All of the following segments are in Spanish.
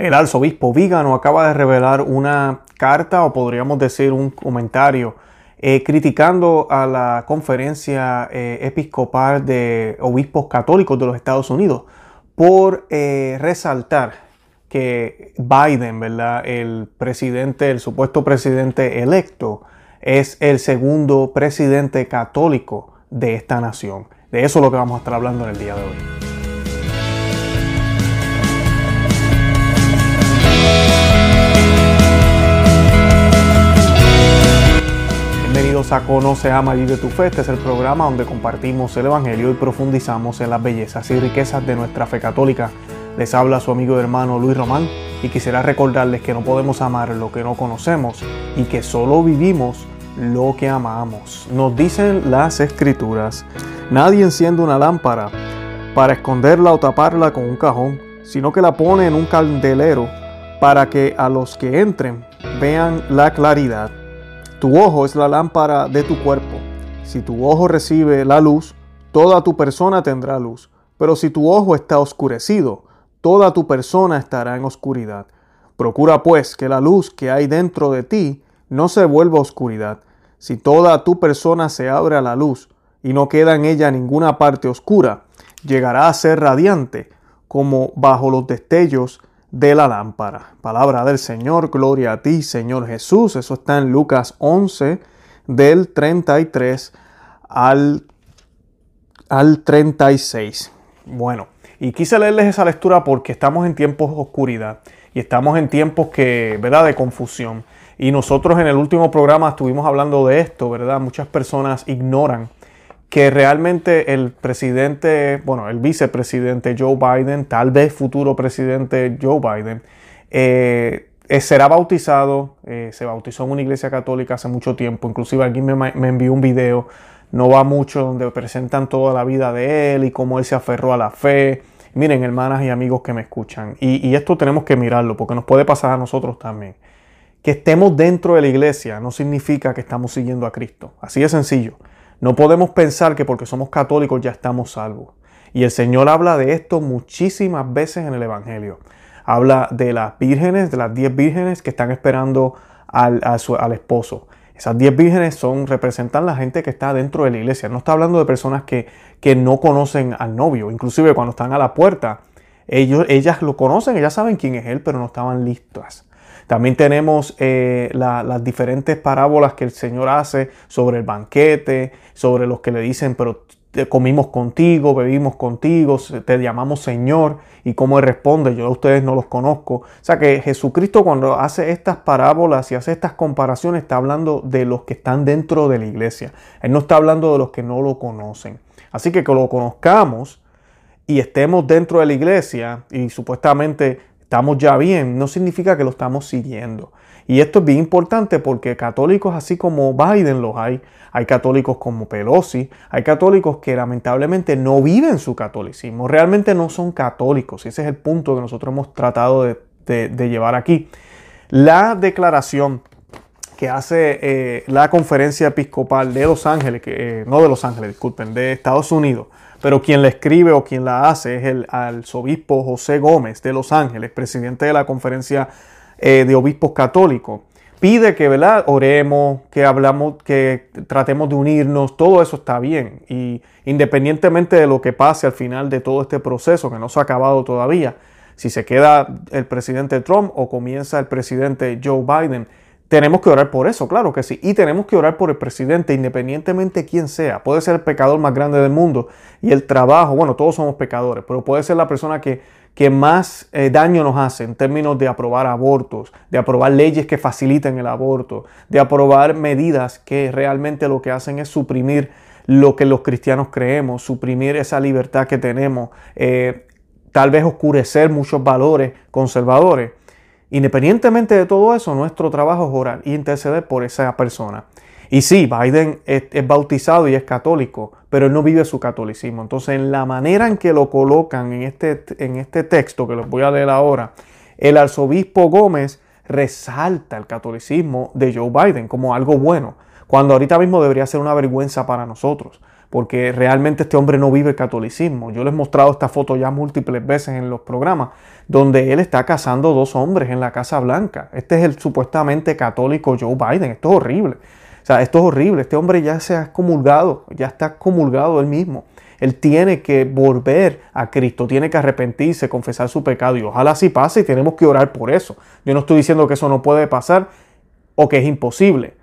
El arzobispo Vígano acaba de revelar una carta o podríamos decir un comentario eh, criticando a la conferencia eh, episcopal de obispos católicos de los Estados Unidos por eh, resaltar que Biden, ¿verdad? el presidente, el supuesto presidente electo, es el segundo presidente católico de esta nación. De eso es lo que vamos a estar hablando en el día de hoy. Bienvenidos a Conoce, Ama Vive tu Fe. Este es el programa donde compartimos el Evangelio y profundizamos en las bellezas y riquezas de nuestra fe católica. Les habla su amigo y hermano Luis Román y quisiera recordarles que no podemos amar lo que no conocemos y que solo vivimos lo que amamos. Nos dicen las escrituras, nadie enciende una lámpara para esconderla o taparla con un cajón, sino que la pone en un candelero para que a los que entren vean la claridad. Tu ojo es la lámpara de tu cuerpo. Si tu ojo recibe la luz, toda tu persona tendrá luz. Pero si tu ojo está oscurecido, toda tu persona estará en oscuridad. Procura pues que la luz que hay dentro de ti no se vuelva oscuridad. Si toda tu persona se abre a la luz y no queda en ella ninguna parte oscura, llegará a ser radiante como bajo los destellos de la lámpara. Palabra del Señor, gloria a ti, Señor Jesús. Eso está en Lucas 11, del 33 al, al 36. Bueno, y quise leerles esa lectura porque estamos en tiempos de oscuridad y estamos en tiempos que, ¿verdad?, de confusión. Y nosotros en el último programa estuvimos hablando de esto, ¿verdad? Muchas personas ignoran que realmente el presidente, bueno, el vicepresidente Joe Biden, tal vez futuro presidente Joe Biden, eh, eh, será bautizado, eh, se bautizó en una iglesia católica hace mucho tiempo, inclusive alguien me, envió un video, no va mucho, donde presentan toda la vida de él y cómo él se aferró a la fe. Miren, hermanas y amigos que me escuchan, y, y esto tenemos que mirarlo porque nos puede pasar a nosotros también. Que estemos dentro de la iglesia no significa que estamos siguiendo a Cristo, así de sencillo. No podemos pensar que porque somos católicos ya estamos salvos. Y el Señor habla de esto muchísimas veces en el Evangelio. Habla de las vírgenes, de las diez vírgenes que están esperando al, esposo. Esas diez vírgenes son, representan la gente que está dentro de la iglesia. No está hablando de personas que, que no conocen al novio. Inclusive cuando están a la puerta, ellos, ellas lo conocen, ellas saben quién es él, pero no estaban listas. También tenemos eh, las diferentes parábolas que el Señor hace sobre el banquete, sobre los que le dicen, pero comimos contigo, bebimos contigo, te llamamos Señor, y cómo responde, yo a ustedes no los conozco. O sea que Jesucristo cuando hace estas parábolas y hace estas comparaciones está hablando de los que están dentro de la iglesia. Él no está hablando de los que no lo conocen. Así que que lo conozcamos y estemos dentro de la iglesia y supuestamente estamos ya bien, no significa que lo estamos siguiendo. Y esto es bien importante porque católicos así como Biden los hay, hay católicos como Pelosi, hay católicos que lamentablemente no viven su catolicismo, realmente no son católicos. Y ese es el punto que nosotros hemos tratado de, llevar aquí. La declaración que hace eh, la conferencia episcopal de Los Ángeles, que, eh, no de Los Ángeles, disculpen, de Estados Unidos, pero quien la escribe o quien la hace es el arzobispo José Gómez de Los Ángeles, presidente de la conferencia eh, de obispos católicos. Pide que, ¿verdad? Oremos, que hablamos, que tratemos de unirnos, todo eso está bien. Y independientemente de lo que pase al final de todo este proceso, que no se ha acabado todavía, si se queda el presidente Trump o comienza el presidente Joe Biden, tenemos que orar por eso, claro que sí. Y tenemos que orar por el presidente, independientemente de quién sea. Puede ser el pecador más grande del mundo y el trabajo, bueno, todos somos pecadores, pero puede ser la persona que, que más eh, daño nos hace en términos de aprobar abortos, de aprobar leyes que faciliten el aborto, de aprobar medidas que realmente lo que hacen es suprimir lo que los cristianos creemos, suprimir esa libertad que tenemos, eh, tal vez oscurecer muchos valores conservadores. Independientemente de todo eso, nuestro trabajo es orar y interceder por esa persona. Y sí, Biden es, bautizado y es católico, pero él no vive su catolicismo. Entonces, en la manera en que lo colocan en este, en este texto que les voy a leer ahora, el arzobispo Gómez resalta el catolicismo de Joe Biden como algo bueno, cuando ahorita mismo debería ser una vergüenza para nosotros. Porque realmente este hombre no vive catolicismo. Yo les he mostrado esta foto ya múltiples veces en los programas, donde él está casando dos hombres en la Casa Blanca. Este es el supuestamente católico Joe Biden. Esto es horrible. O sea, esto es horrible. Este hombre ya se ha comulgado, ya está comulgado él mismo. Él tiene que volver a Cristo, tiene que arrepentirse, confesar su pecado y ojalá así pase y tenemos que orar por eso. Yo no estoy diciendo que eso no puede pasar o que es imposible,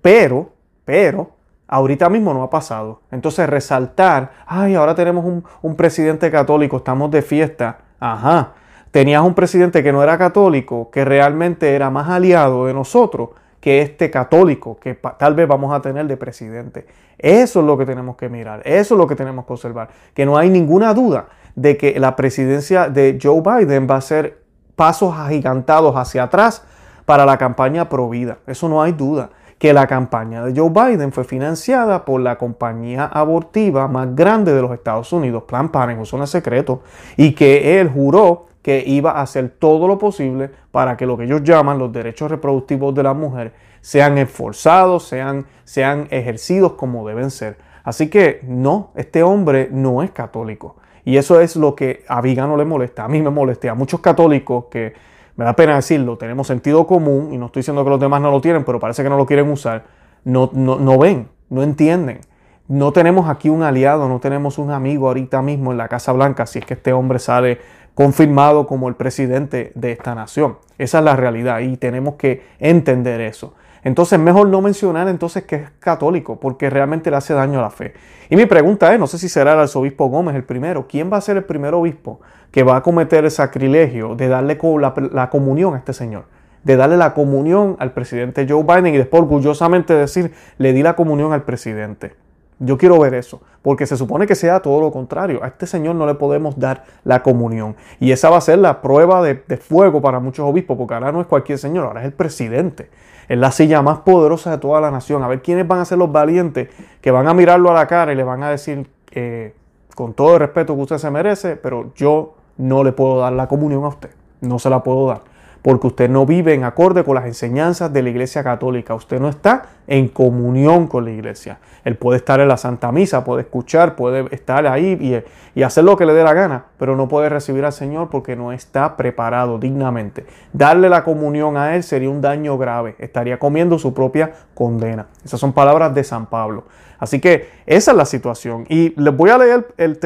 pero, pero, ahorita mismo no ha pasado. Entonces resaltar, ay, ahora tenemos un, presidente católico, estamos de fiesta, ajá. Tenías un presidente que no era católico, que realmente era más aliado de nosotros que este católico que tal vez vamos a tener de presidente. Eso es lo que tenemos que mirar, eso es lo que tenemos que observar, que no hay ninguna duda de que la presidencia de Joe Biden va a ser pasos agigantados hacia atrás para la campaña pro vida. Eso no hay duda. Que la campaña de Joe Biden fue financiada por la compañía abortiva más grande de los Estados Unidos, Planned Parenthood, es secreto, y que él juró que iba a hacer todo lo posible para que lo que ellos llaman los derechos reproductivos de la mujer sean esforzados, sean, sean ejercidos como deben ser. Así que no, este hombre no es católico. Y eso es lo que a Vigano le molesta, a mí me molesta, a muchos católicos que, me da pena decirlo, tenemos sentido común, y no estoy diciendo que los demás no lo tienen, pero parece que no lo quieren usar, no, no, no ven, no entienden. No tenemos aquí un aliado, no tenemos un amigo ahorita mismo en la Casa Blanca si es que este hombre sale confirmado como el presidente de esta nación. Esa es la realidad y tenemos que entender eso. Entonces, mejor no mencionar entonces que es católico, porque realmente le hace daño a la fe. Y mi pregunta es, no sé si será el arzobispo Gómez el primero, ¿quién va a ser el primer obispo que va a cometer el sacrilegio de darle la, la comunión a este señor? De darle la comunión al presidente Joe Biden y después orgullosamente decir, le di la comunión al presidente. Yo quiero ver eso, porque se supone que sea todo lo contrario. A este Señor no le podemos dar la comunión. Y esa va a ser la prueba de, fuego para muchos obispos, porque ahora no es cualquier Señor, ahora es el presidente. Es la silla más poderosa de toda la nación. A ver quiénes van a ser los valientes que van a mirarlo a la cara y le van a decir, eh, con todo el respeto que usted se merece, pero yo no le puedo dar la comunión a usted. No se la puedo dar porque usted no vive en acorde con las enseñanzas de la Iglesia Católica. Usted no está en comunión con la Iglesia. Él puede estar en la Santa Misa, puede escuchar, puede estar ahí y, hacer lo que le dé la gana, pero no puede recibir al Señor porque no está preparado dignamente. Darle la comunión a Él sería un daño grave. Estaría comiendo su propia condena. Esas son palabras de San Pablo. Así que esa es la situación. Y les voy a leer el,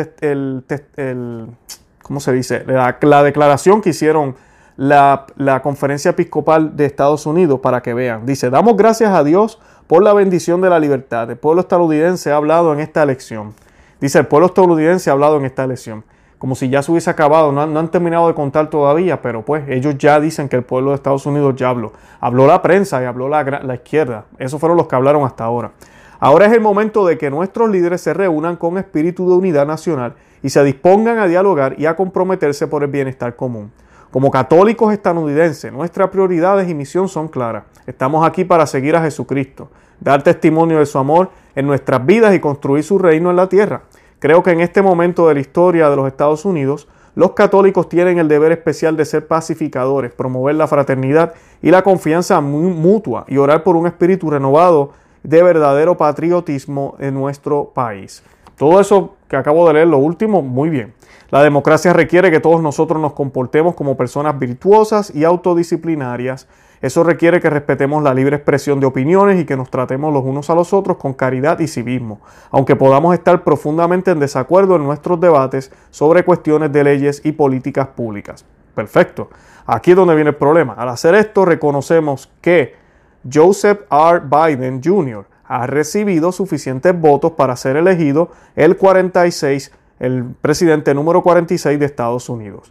¿cómo se dice? La declaración que hicieron la, Conferencia Episcopal de Estados Unidos para que vean. Dice, damos gracias a Dios por la bendición de la libertad. El pueblo estadounidense ha hablado en esta elección. Dice, el pueblo estadounidense ha hablado en esta elección. Como si ya se hubiese acabado, no han, terminado de contar todavía, pero pues ellos ya dicen que el pueblo de Estados Unidos ya habló. Habló la prensa y habló la, la izquierda. Esos fueron los que hablaron hasta ahora. Ahora es el momento de que nuestros líderes se reúnan con espíritu de unidad nacional y se dispongan a dialogar y a comprometerse por el bienestar común. Como católicos estadounidenses, nuestras prioridades y misión son claras. Estamos aquí para seguir a Jesucristo, dar testimonio de su amor en nuestras vidas y construir su reino en la tierra. Creo que en este momento de la historia de los Estados Unidos, los católicos tienen el deber especial de ser pacificadores, promover la fraternidad y la confianza mutua y orar por un espíritu renovado de verdadero patriotismo en nuestro país. Todo eso que acabo de leer, lo último, muy bien. La democracia requiere que todos nosotros nos comportemos como personas virtuosas y autodisciplinarias. Eso requiere que respetemos la libre expresión de opiniones y que nos tratemos los unos a los otros con caridad y civismo, aunque podamos estar profundamente en desacuerdo en nuestros debates sobre cuestiones de leyes y políticas públicas. Perfecto. Aquí es donde viene el problema. Al hacer esto reconocemos que Joseph R. Biden Jr ha recibido suficientes votos para ser elegido el 46, el presidente número 46 de Estados Unidos.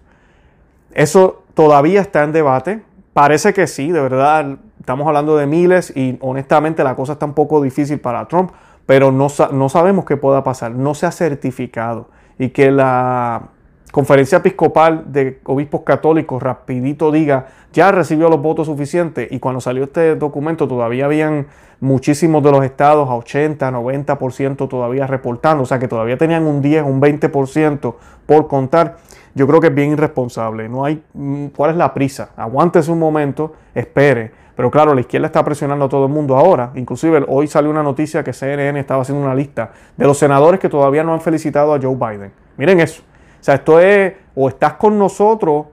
Eso todavía está en debate. Parece que sí, de verdad, estamos hablando de miles y honestamente la cosa está un poco difícil para Trump, pero no, sabemos qué pueda pasar. No se ha certificado y que la conferencia episcopal de obispos católicos rapidito diga, ya recibió los votos suficientes y cuando salió este documento todavía habían muchísimos de los estados a 80, 90% todavía reportando, o sea que todavía tenían un 10, un 20% por contar. yo creo que es bien irresponsable. No hay, mm, ¿cuál es la prisa? Aguántese un momento, espere. Pero claro, la izquierda está presionando a todo el mundo ahora. Inclusive hoy salió una noticia que CNN estaba haciendo una lista de los senadores que todavía no han felicitado a Joe Biden. Miren eso. O sea, esto es, o estás con nosotros,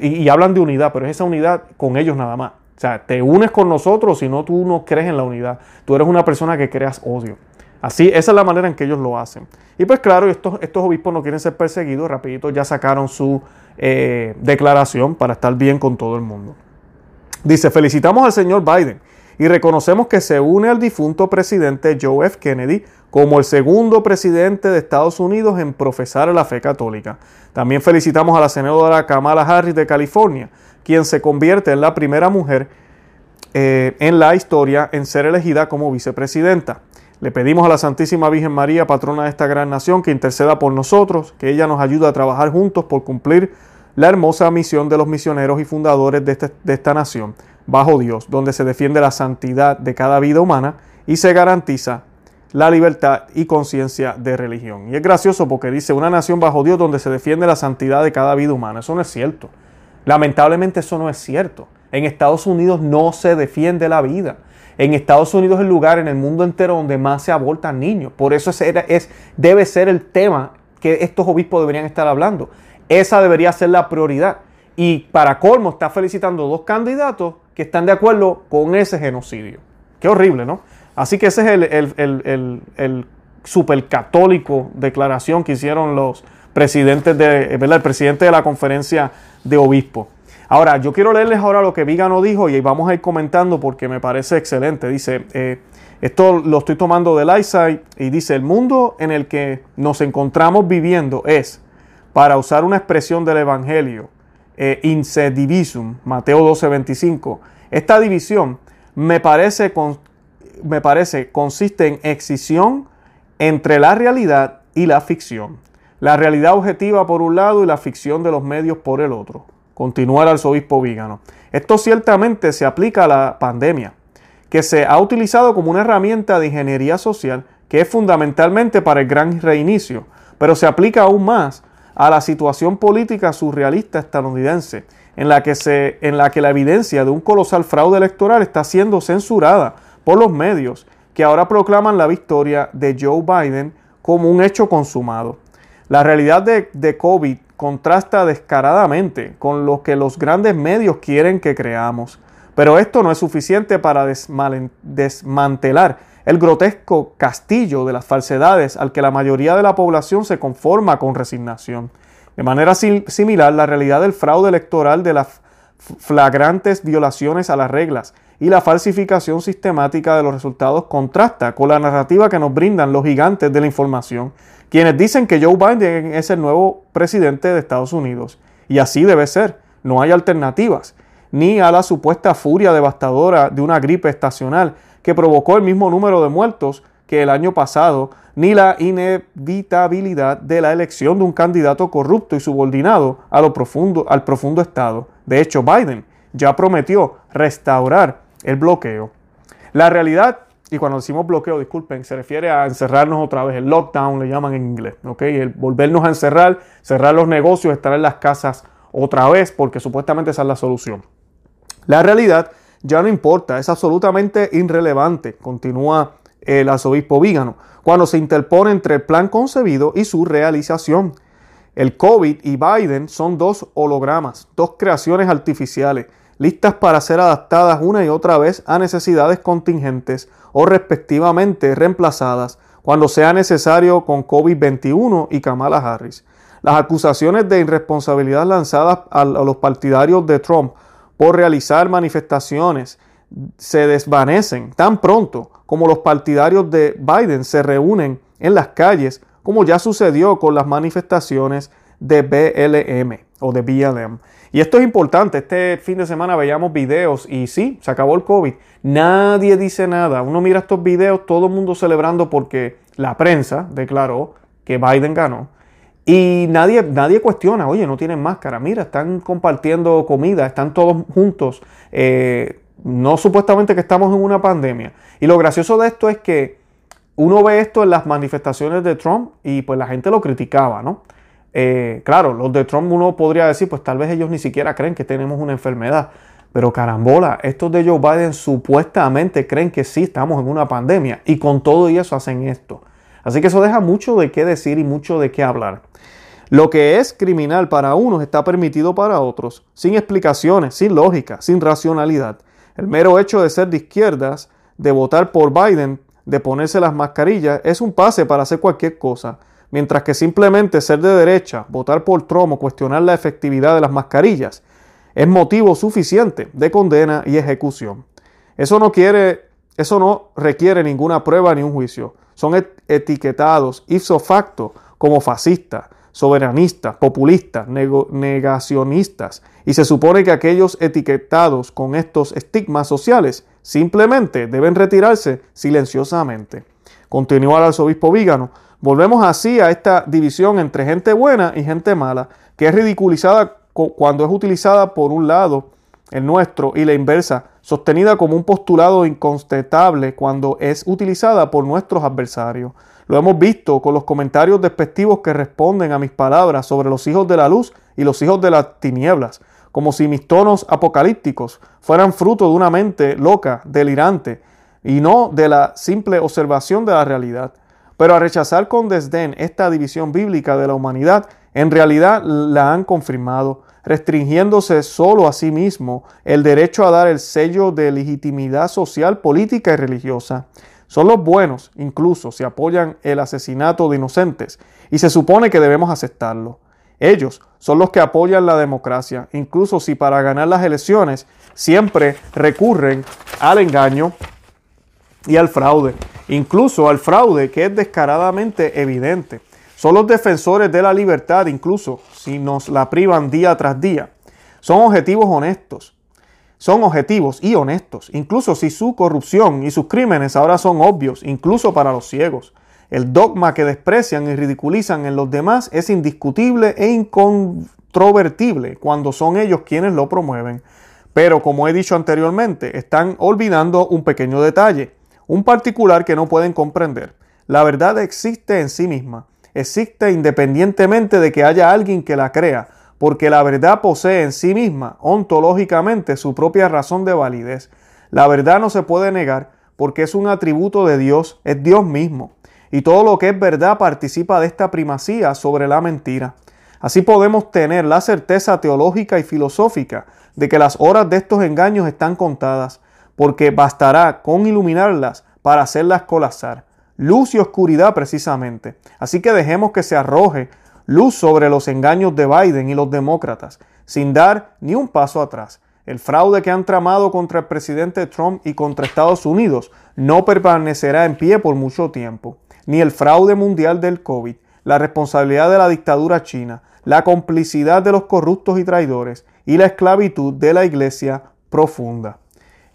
y hablan de unidad, pero es esa unidad con ellos nada más. O sea, te unes con nosotros, si no tú no crees en la unidad. Tú eres una persona que creas odio. Así, esa es la manera en que ellos lo hacen. Y pues claro, estos, estos obispos no quieren ser perseguidos, rapidito ya sacaron su eh, declaración para estar bien con todo el mundo. Dice, felicitamos al señor Biden y reconocemos que se une al difunto presidente Joe F. Kennedy como el segundo presidente de Estados Unidos en profesar la fe católica. También felicitamos a la senadora Kamala Harris de California, quien se convierte en la primera mujer eh, en la historia en ser elegida como vicepresidenta. Le pedimos a la Santísima Virgen María, patrona de esta gran nación, que interceda por nosotros, que ella nos ayude a trabajar juntos por cumplir la hermosa misión de los misioneros y fundadores de, este, de esta nación, bajo Dios, donde se defiende la santidad de cada vida humana y se garantiza la libertad y conciencia de religión. Y es gracioso porque dice una nación bajo Dios donde se defiende la santidad de cada vida humana. Eso no es cierto. Lamentablemente eso no es cierto. En Estados Unidos no se defiende la vida. En Estados Unidos es el lugar en el mundo entero donde más se abortan niños. Por eso es, debe ser el tema que estos obispos deberían estar hablando. Esa debería ser la prioridad. Y para colmo está felicitando dos candidatos que están de acuerdo con ese genocidio. Qué horrible, ¿no? Así que ese es el, el, el, el supercatólico declaración que hicieron los presidentes de. El presidente de la conferencia de obispos. Ahora, yo quiero leerles ahora lo que Vigano dijo y vamos a ir comentando porque me parece excelente. Dice, eh, esto lo estoy tomando del eyesight y dice, el mundo en el que nos encontramos viviendo es, para usar una expresión del Evangelio, eh, insedivisum, Mateo 12, 25. Esta división me parece, me parece consiste en excisión entre la realidad y la ficción. La realidad objetiva por un lado y la ficción de los medios por el otro. Continúa el arzobispo Vígano. Esto ciertamente se aplica a la pandemia, que se ha utilizado como una herramienta de ingeniería social que es fundamentalmente para el gran reinicio, pero se aplica aún más a la situación política surrealista estadounidense, en la que, se, en la, que la evidencia de un colosal fraude electoral está siendo censurada por los medios que ahora proclaman la victoria de Joe Biden como un hecho consumado. La realidad de, de COVID contrasta descaradamente con lo que los grandes medios quieren que creamos. Pero esto no es suficiente para desmantelar el grotesco castillo de las falsedades al que la mayoría de la población se conforma con resignación. De manera similar, la realidad del fraude electoral de las flagrantes violaciones a las reglas y la falsificación sistemática de los resultados contrasta con la narrativa que nos brindan los gigantes de la información quienes dicen que Joe Biden es el nuevo presidente de Estados Unidos. Y así debe ser. No hay alternativas. Ni a la supuesta furia devastadora de una gripe estacional que provocó el mismo número de muertos que el año pasado, ni la inevitabilidad de la elección de un candidato corrupto y subordinado a lo profundo, al profundo Estado. De hecho, Biden ya prometió restaurar el bloqueo. La realidad y cuando decimos bloqueo, disculpen, se refiere a encerrarnos otra vez, el lockdown le llaman en inglés, ¿ok? El volvernos a encerrar, cerrar los negocios, estar en las casas otra vez, porque supuestamente esa es la solución. La realidad ya no importa, es absolutamente irrelevante, continúa el arzobispo Vígano, cuando se interpone entre el plan concebido y su realización. El COVID y Biden son dos hologramas, dos creaciones artificiales listas para ser adaptadas una y otra vez a necesidades contingentes o respectivamente reemplazadas cuando sea necesario con COVID-21 y Kamala Harris. Las acusaciones de irresponsabilidad lanzadas a los partidarios de Trump por realizar manifestaciones se desvanecen tan pronto como los partidarios de Biden se reúnen en las calles, como ya sucedió con las manifestaciones de BLM o de BLM. Y esto es importante, este fin de semana veíamos videos y sí, se acabó el COVID. Nadie dice nada. Uno mira estos videos, todo el mundo celebrando porque la prensa declaró que Biden ganó. Y nadie, nadie cuestiona, oye, no tienen máscara, mira, están compartiendo comida, están todos juntos. Eh, no supuestamente que estamos en una pandemia. Y lo gracioso de esto es que uno ve esto en las manifestaciones de Trump y pues la gente lo criticaba, ¿no? Eh, claro, los de Trump uno podría decir, pues tal vez ellos ni siquiera creen que tenemos una enfermedad. Pero carambola, estos de Joe Biden supuestamente creen que sí estamos en una pandemia y con todo y eso hacen esto. Así que eso deja mucho de qué decir y mucho de qué hablar. Lo que es criminal para unos está permitido para otros, sin explicaciones, sin lógica, sin racionalidad. El mero hecho de ser de izquierdas, de votar por Biden, de ponerse las mascarillas, es un pase para hacer cualquier cosa. Mientras que simplemente ser de derecha, votar por Trump o cuestionar la efectividad de las mascarillas, es motivo suficiente de condena y ejecución. Eso no quiere, eso no requiere ninguna prueba ni un juicio. Son etiquetados ipso facto como fascistas, soberanistas, populistas, negacionistas, y se supone que aquellos etiquetados con estos estigmas sociales simplemente deben retirarse silenciosamente. Continúa el arzobispo Vígano. Volvemos así a esta división entre gente buena y gente mala, que es ridiculizada cuando es utilizada por un lado el nuestro y la inversa, sostenida como un postulado incontestable cuando es utilizada por nuestros adversarios. Lo hemos visto con los comentarios despectivos que responden a mis palabras sobre los hijos de la luz y los hijos de las tinieblas, como si mis tonos apocalípticos fueran fruto de una mente loca, delirante, y no de la simple observación de la realidad. Pero a rechazar con desdén esta división bíblica de la humanidad, en realidad la han confirmado, restringiéndose solo a sí mismo el derecho a dar el sello de legitimidad social, política y religiosa. Son los buenos, incluso si apoyan el asesinato de inocentes, y se supone que debemos aceptarlo. Ellos son los que apoyan la democracia, incluso si para ganar las elecciones siempre recurren al engaño y al fraude, incluso al fraude que es descaradamente evidente. Son los defensores de la libertad, incluso si nos la privan día tras día. Son objetivos honestos, son objetivos y honestos, incluso si su corrupción y sus crímenes ahora son obvios, incluso para los ciegos. El dogma que desprecian y ridiculizan en los demás es indiscutible e incontrovertible cuando son ellos quienes lo promueven. Pero como he dicho anteriormente, están olvidando un pequeño detalle, un particular que no pueden comprender. La verdad existe en sí misma, existe independientemente de que haya alguien que la crea, porque la verdad posee en sí misma, ontológicamente, su propia razón de validez. La verdad no se puede negar porque es un atributo de Dios, es Dios mismo. Y todo lo que es verdad participa de esta primacía sobre la mentira. Así podemos tener la certeza teológica y filosófica de que las horas de estos engaños están contadas, porque bastará con iluminarlas para hacerlas colapsar. Luz y oscuridad precisamente. Así que dejemos que se arroje luz sobre los engaños de Biden y los demócratas, sin dar ni un paso atrás. El fraude que han tramado contra el presidente Trump y contra Estados Unidos no permanecerá en pie por mucho tiempo, ni el fraude mundial del COVID, la responsabilidad de la dictadura china, la complicidad de los corruptos y traidores y la esclavitud de la iglesia profunda.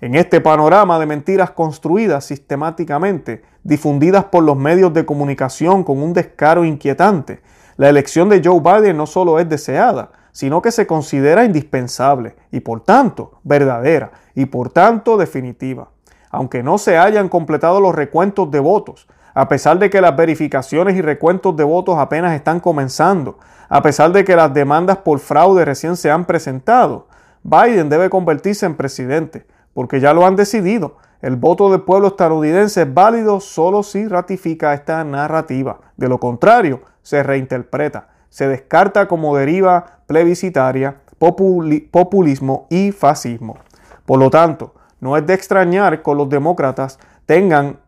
En este panorama de mentiras construidas sistemáticamente, difundidas por los medios de comunicación con un descaro inquietante, la elección de Joe Biden no solo es deseada, sino que se considera indispensable y por tanto verdadera y por tanto definitiva. Aunque no se hayan completado los recuentos de votos, a pesar de que las verificaciones y recuentos de votos apenas están comenzando, a pesar de que las demandas por fraude recién se han presentado, Biden debe convertirse en presidente, porque ya lo han decidido. El voto del pueblo estadounidense es válido solo si ratifica esta narrativa. De lo contrario, se reinterpreta, se descarta como deriva plebiscitaria, populismo y fascismo. Por lo tanto, no es de extrañar que los demócratas tengan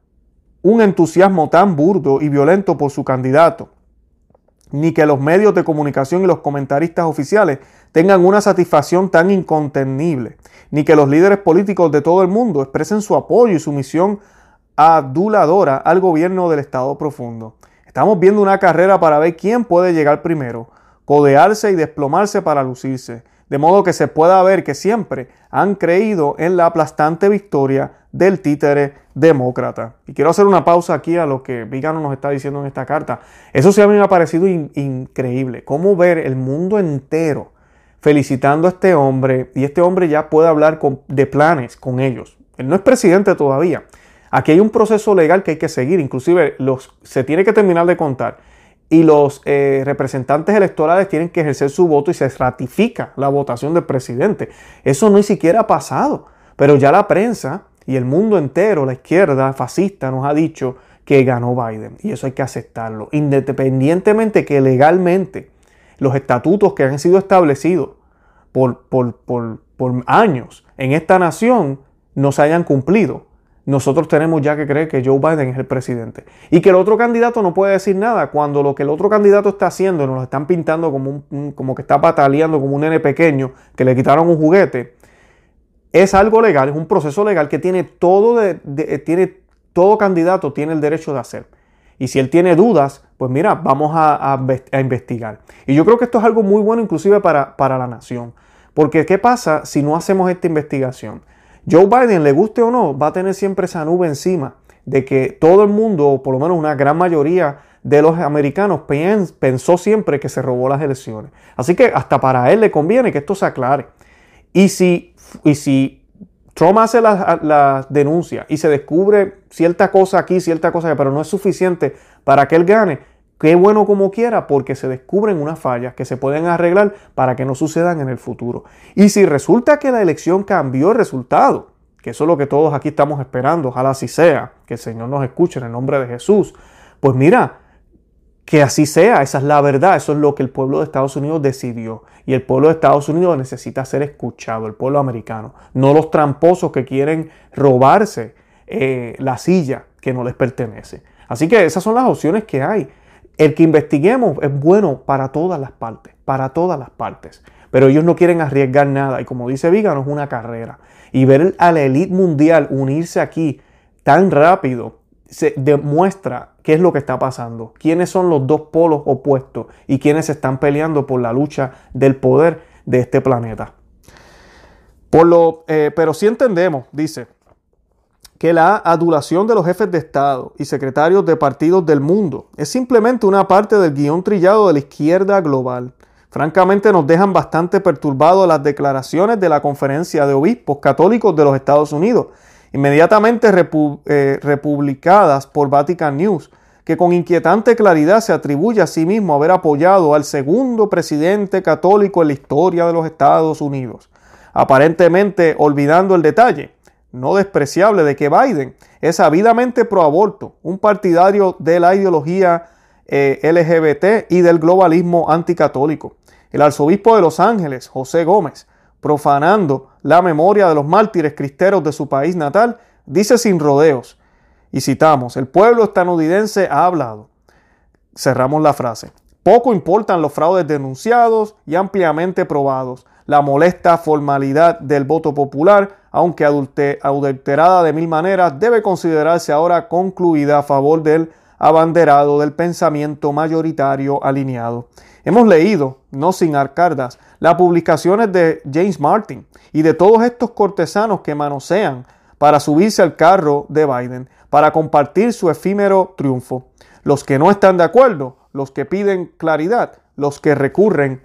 un entusiasmo tan burdo y violento por su candidato, ni que los medios de comunicación y los comentaristas oficiales tengan una satisfacción tan incontenible, ni que los líderes políticos de todo el mundo expresen su apoyo y su misión aduladora al gobierno del Estado profundo. Estamos viendo una carrera para ver quién puede llegar primero, codearse y desplomarse para lucirse, de modo que se pueda ver que siempre han creído en la aplastante victoria del títere demócrata. Y quiero hacer una pausa aquí a lo que Vigano nos está diciendo en esta carta. Eso sí a mí me ha parecido increíble, cómo ver el mundo entero felicitando a este hombre y este hombre ya puede hablar de planes con ellos. Él no es presidente todavía, Aquí hay un proceso legal que hay que seguir, inclusive se tiene que terminar de contar. Y los eh, representantes electorales tienen que ejercer su voto y se ratifica la votación del presidente. Eso no ni siquiera ha pasado, pero ya la prensa y el mundo entero, la izquierda fascista, nos ha dicho que ganó Biden y eso hay que aceptarlo, independientemente que legalmente los estatutos que han sido establecidos por, por, por, por años en esta nación no se hayan cumplido nosotros tenemos ya que creer que Joe Biden es el presidente. Y que el otro candidato no puede decir nada cuando lo que el otro candidato está haciendo nos lo están pintando como, un, como que está pataleando como un nene pequeño que le quitaron un juguete. Es algo legal, es un proceso legal que tiene todo, de, tiene, todo candidato tiene el derecho de hacer. Y si él tiene dudas, pues mira, vamos a, a, investigar. Y yo creo que esto es algo muy bueno inclusive para, para la nación. Porque ¿qué pasa si no hacemos esta investigación? Joe Biden, le guste o no, va a tener siempre esa nube encima de que todo el mundo, o por lo menos una gran mayoría de los americanos, pensó siempre que se robó las elecciones. Así que hasta para él le conviene que esto se aclare. Y si, y si Trump hace las la denuncias y se descubre cierta cosa aquí, cierta cosa allá, pero no es suficiente para que él gane, Qué bueno como quiera porque se descubren unas fallas que se pueden arreglar para que no sucedan en el futuro. Y si resulta que la elección cambió el resultado, que eso es lo que todos aquí estamos esperando, ojalá así sea, que el Señor nos escuche en el nombre de Jesús, pues mira, que así sea, esa es la verdad, eso es lo que el pueblo de Estados Unidos decidió. Y el pueblo de Estados Unidos necesita ser escuchado, el pueblo americano, no los tramposos que quieren robarse eh, la silla que no les pertenece. Así que esas son las opciones que hay. El que investiguemos es bueno para todas las partes, para todas las partes. Pero ellos no quieren arriesgar nada. Y como dice Vigano, es una carrera. Y ver a la élite mundial unirse aquí tan rápido se demuestra qué es lo que está pasando, quiénes son los dos polos opuestos y quiénes están peleando por la lucha del poder de este planeta. Por lo, eh, pero si entendemos, dice, que la adulación de los jefes de Estado y secretarios de partidos del mundo es simplemente una parte del guion trillado de la izquierda global. Francamente nos dejan bastante perturbados las declaraciones de la conferencia de obispos católicos de los Estados Unidos, inmediatamente eh, republicadas por Vatican News, que con inquietante claridad se atribuye a sí mismo haber apoyado al segundo presidente católico en la historia de los Estados Unidos, aparentemente olvidando el detalle no despreciable de que Biden es sabidamente pro-aborto, un partidario de la ideología eh, LGBT y del globalismo anticatólico. El arzobispo de Los Ángeles, José Gómez, profanando la memoria de los mártires cristeros de su país natal, dice sin rodeos, y citamos, el pueblo estadounidense ha hablado. Cerramos la frase. Poco importan los fraudes denunciados y ampliamente probados, la molesta formalidad del voto popular, aunque adulterada de mil maneras, debe considerarse ahora concluida a favor del abanderado del pensamiento mayoritario alineado. Hemos leído, no sin arcardas, las publicaciones de James Martin y de todos estos cortesanos que manosean para subirse al carro de Biden, para compartir su efímero triunfo. Los que no están de acuerdo, los que piden claridad, los que recurren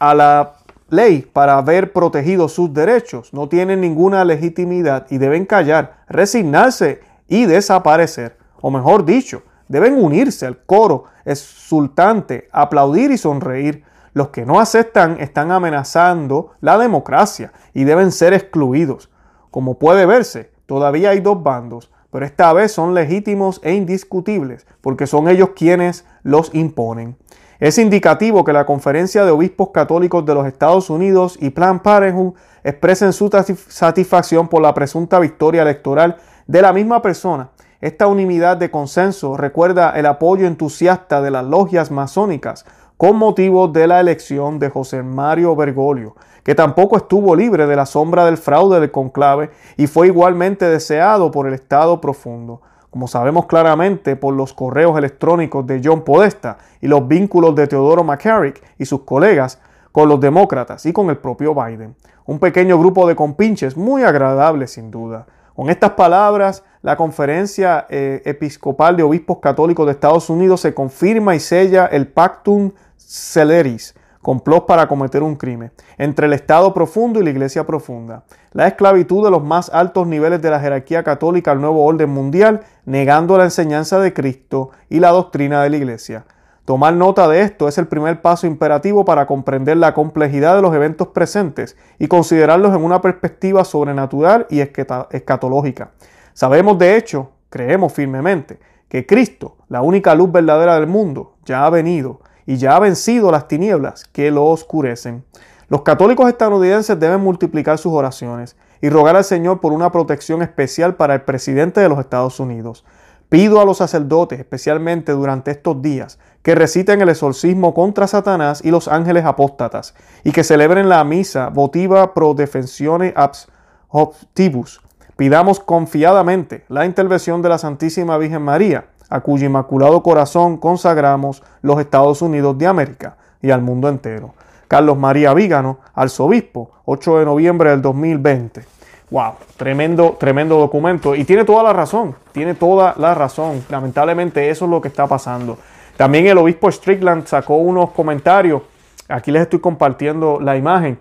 a la ley para haber protegido sus derechos no tienen ninguna legitimidad y deben callar, resignarse y desaparecer. O mejor dicho, deben unirse al coro exultante, aplaudir y sonreír. Los que no aceptan están amenazando la democracia y deben ser excluidos. Como puede verse, todavía hay dos bandos, pero esta vez son legítimos e indiscutibles, porque son ellos quienes los imponen. Es indicativo que la Conferencia de Obispos Católicos de los Estados Unidos y Plan Parenthood expresen su satisfacción por la presunta victoria electoral de la misma persona. Esta unidad de consenso recuerda el apoyo entusiasta de las logias masónicas con motivo de la elección de José Mario Bergoglio, que tampoco estuvo libre de la sombra del fraude del conclave y fue igualmente deseado por el Estado profundo como sabemos claramente por los correos electrónicos de John Podesta y los vínculos de Teodoro McCarrick y sus colegas con los demócratas y con el propio Biden. Un pequeño grupo de compinches muy agradable sin duda. Con estas palabras, la Conferencia eh, Episcopal de Obispos Católicos de Estados Unidos se confirma y sella el Pactum Celeris, complot para cometer un crimen, entre el Estado profundo y la Iglesia profunda, la esclavitud de los más altos niveles de la jerarquía católica al nuevo orden mundial, negando la enseñanza de Cristo y la doctrina de la Iglesia. Tomar nota de esto es el primer paso imperativo para comprender la complejidad de los eventos presentes y considerarlos en una perspectiva sobrenatural y escatológica. Sabemos de hecho, creemos firmemente, que Cristo, la única luz verdadera del mundo, ya ha venido y ya ha vencido las tinieblas que lo oscurecen. Los católicos estadounidenses deben multiplicar sus oraciones y rogar al Señor por una protección especial para el presidente de los Estados Unidos. Pido a los sacerdotes, especialmente durante estos días, que reciten el exorcismo contra Satanás y los ángeles apóstatas, y que celebren la misa votiva pro defensione abs optibus. Pidamos confiadamente la intervención de la Santísima Virgen María, a cuyo inmaculado corazón consagramos los Estados Unidos de América y al mundo entero. Carlos María Vígano, arzobispo, 8 de noviembre del 2020. Wow, tremendo, tremendo documento. Y tiene toda la razón, tiene toda la razón. Lamentablemente eso es lo que está pasando. También el obispo Strickland sacó unos comentarios. Aquí les estoy compartiendo la imagen.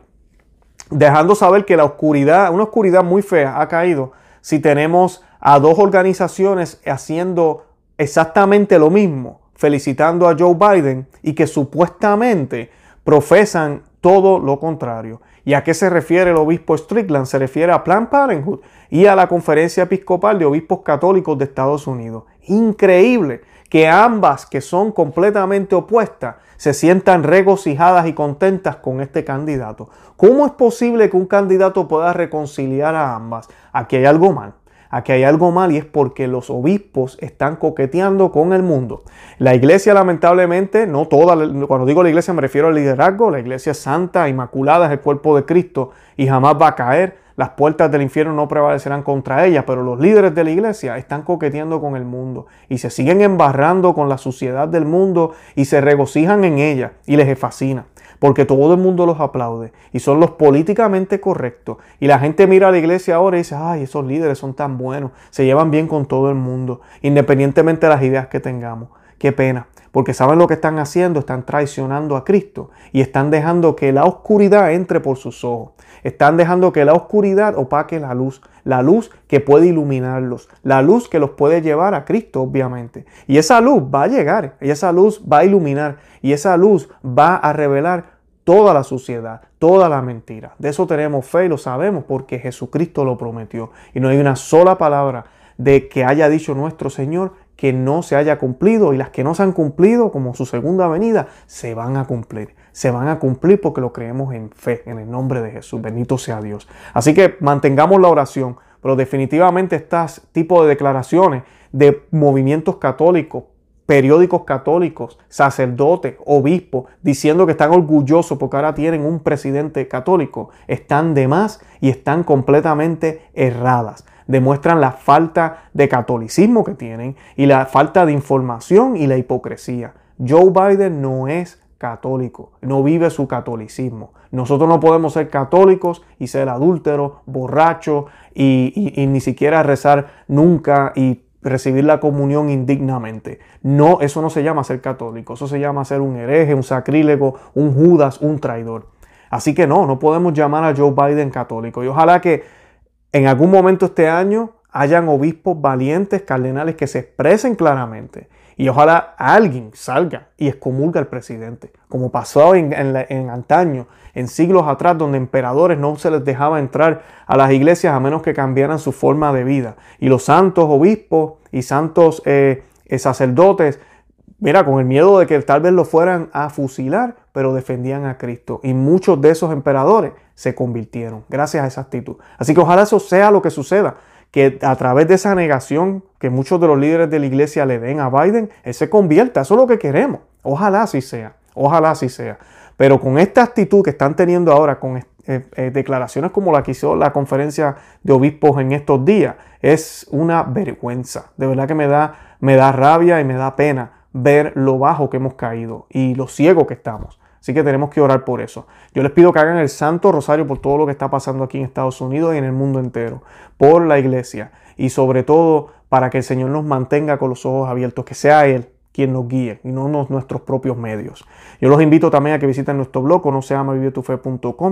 Dejando saber que la oscuridad, una oscuridad muy fea ha caído si tenemos a dos organizaciones haciendo exactamente lo mismo, felicitando a Joe Biden y que supuestamente profesan todo lo contrario. ¿Y a qué se refiere el obispo Strickland? Se refiere a Planned Parenthood y a la Conferencia Episcopal de Obispos Católicos de Estados Unidos. Increíble que ambas, que son completamente opuestas, se sientan regocijadas y contentas con este candidato. ¿Cómo es posible que un candidato pueda reconciliar a ambas? Aquí hay algo mal. Aquí hay algo mal y es porque los obispos están coqueteando con el mundo. La iglesia lamentablemente, no toda, cuando digo la iglesia me refiero al liderazgo, la iglesia es santa, inmaculada, es el cuerpo de Cristo y jamás va a caer. Las puertas del infierno no prevalecerán contra ella, pero los líderes de la iglesia están coqueteando con el mundo y se siguen embarrando con la suciedad del mundo y se regocijan en ella y les fascina porque todo el mundo los aplaude y son los políticamente correctos. Y la gente mira a la iglesia ahora y dice, ay, esos líderes son tan buenos, se llevan bien con todo el mundo, independientemente de las ideas que tengamos. Qué pena, porque saben lo que están haciendo, están traicionando a Cristo y están dejando que la oscuridad entre por sus ojos. Están dejando que la oscuridad opaque la luz, la luz que puede iluminarlos, la luz que los puede llevar a Cristo, obviamente. Y esa luz va a llegar, y esa luz va a iluminar, y esa luz va a revelar toda la suciedad, toda la mentira. De eso tenemos fe y lo sabemos porque Jesucristo lo prometió. Y no hay una sola palabra de que haya dicho nuestro Señor que no se haya cumplido y las que no se han cumplido, como su segunda venida, se van a cumplir. Se van a cumplir porque lo creemos en fe, en el nombre de Jesús. Bendito sea Dios. Así que mantengamos la oración, pero definitivamente estas tipo de declaraciones de movimientos católicos, periódicos católicos, sacerdotes, obispos, diciendo que están orgullosos porque ahora tienen un presidente católico, están de más y están completamente erradas demuestran la falta de catolicismo que tienen y la falta de información y la hipocresía. Joe Biden no es católico, no vive su catolicismo. Nosotros no podemos ser católicos y ser adúlteros, borrachos y, y, ni siquiera rezar nunca y recibir la comunión indignamente. No, eso no se llama ser católico, eso se llama ser un hereje, un sacrílego, un Judas, un traidor. Así que no, no podemos llamar a Joe Biden católico. Y ojalá que en algún momento este año hayan obispos valientes, cardenales que se expresen claramente. Y ojalá alguien salga y excomulga al presidente, como pasó en, en, antaño, en siglos atrás, donde emperadores no se les dejaba entrar a las iglesias a menos que cambiaran su forma de vida. Y los santos obispos y santos eh, eh, sacerdotes mira, con el miedo de que tal vez lo fueran a fusilar, pero defendían a Cristo. Y muchos de esos emperadores se convirtieron gracias a esa actitud. Así que ojalá eso sea lo que suceda, que a través de esa negación que muchos de los líderes de la iglesia le den a Biden, él se convierta. Eso es lo que queremos. Ojalá así sea. Ojalá así sea. Pero con esta actitud que están teniendo ahora, con eh, eh, declaraciones como la que hizo la conferencia de obispos en estos días, es una vergüenza. De verdad que me da, me da rabia y me da pena ver lo bajo que hemos caído y lo ciego que estamos. Así que tenemos que orar por eso. Yo les pido que hagan el Santo Rosario por todo lo que está pasando aquí en Estados Unidos y en el mundo entero, por la iglesia y sobre todo para que el Señor nos mantenga con los ojos abiertos, que sea Él quien nos guíe y no nuestros propios medios. Yo los invito también a que visiten nuestro blog, no se llama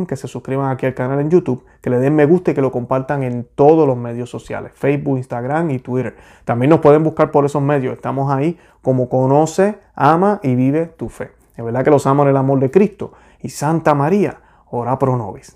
que se suscriban aquí al canal en YouTube, que le den me gusta y que lo compartan en todos los medios sociales, Facebook, Instagram y Twitter. También nos pueden buscar por esos medios, estamos ahí como conoce, ama y vive tu fe. Es verdad que los amo en el amor de Cristo. Y Santa María, ora pro nobis.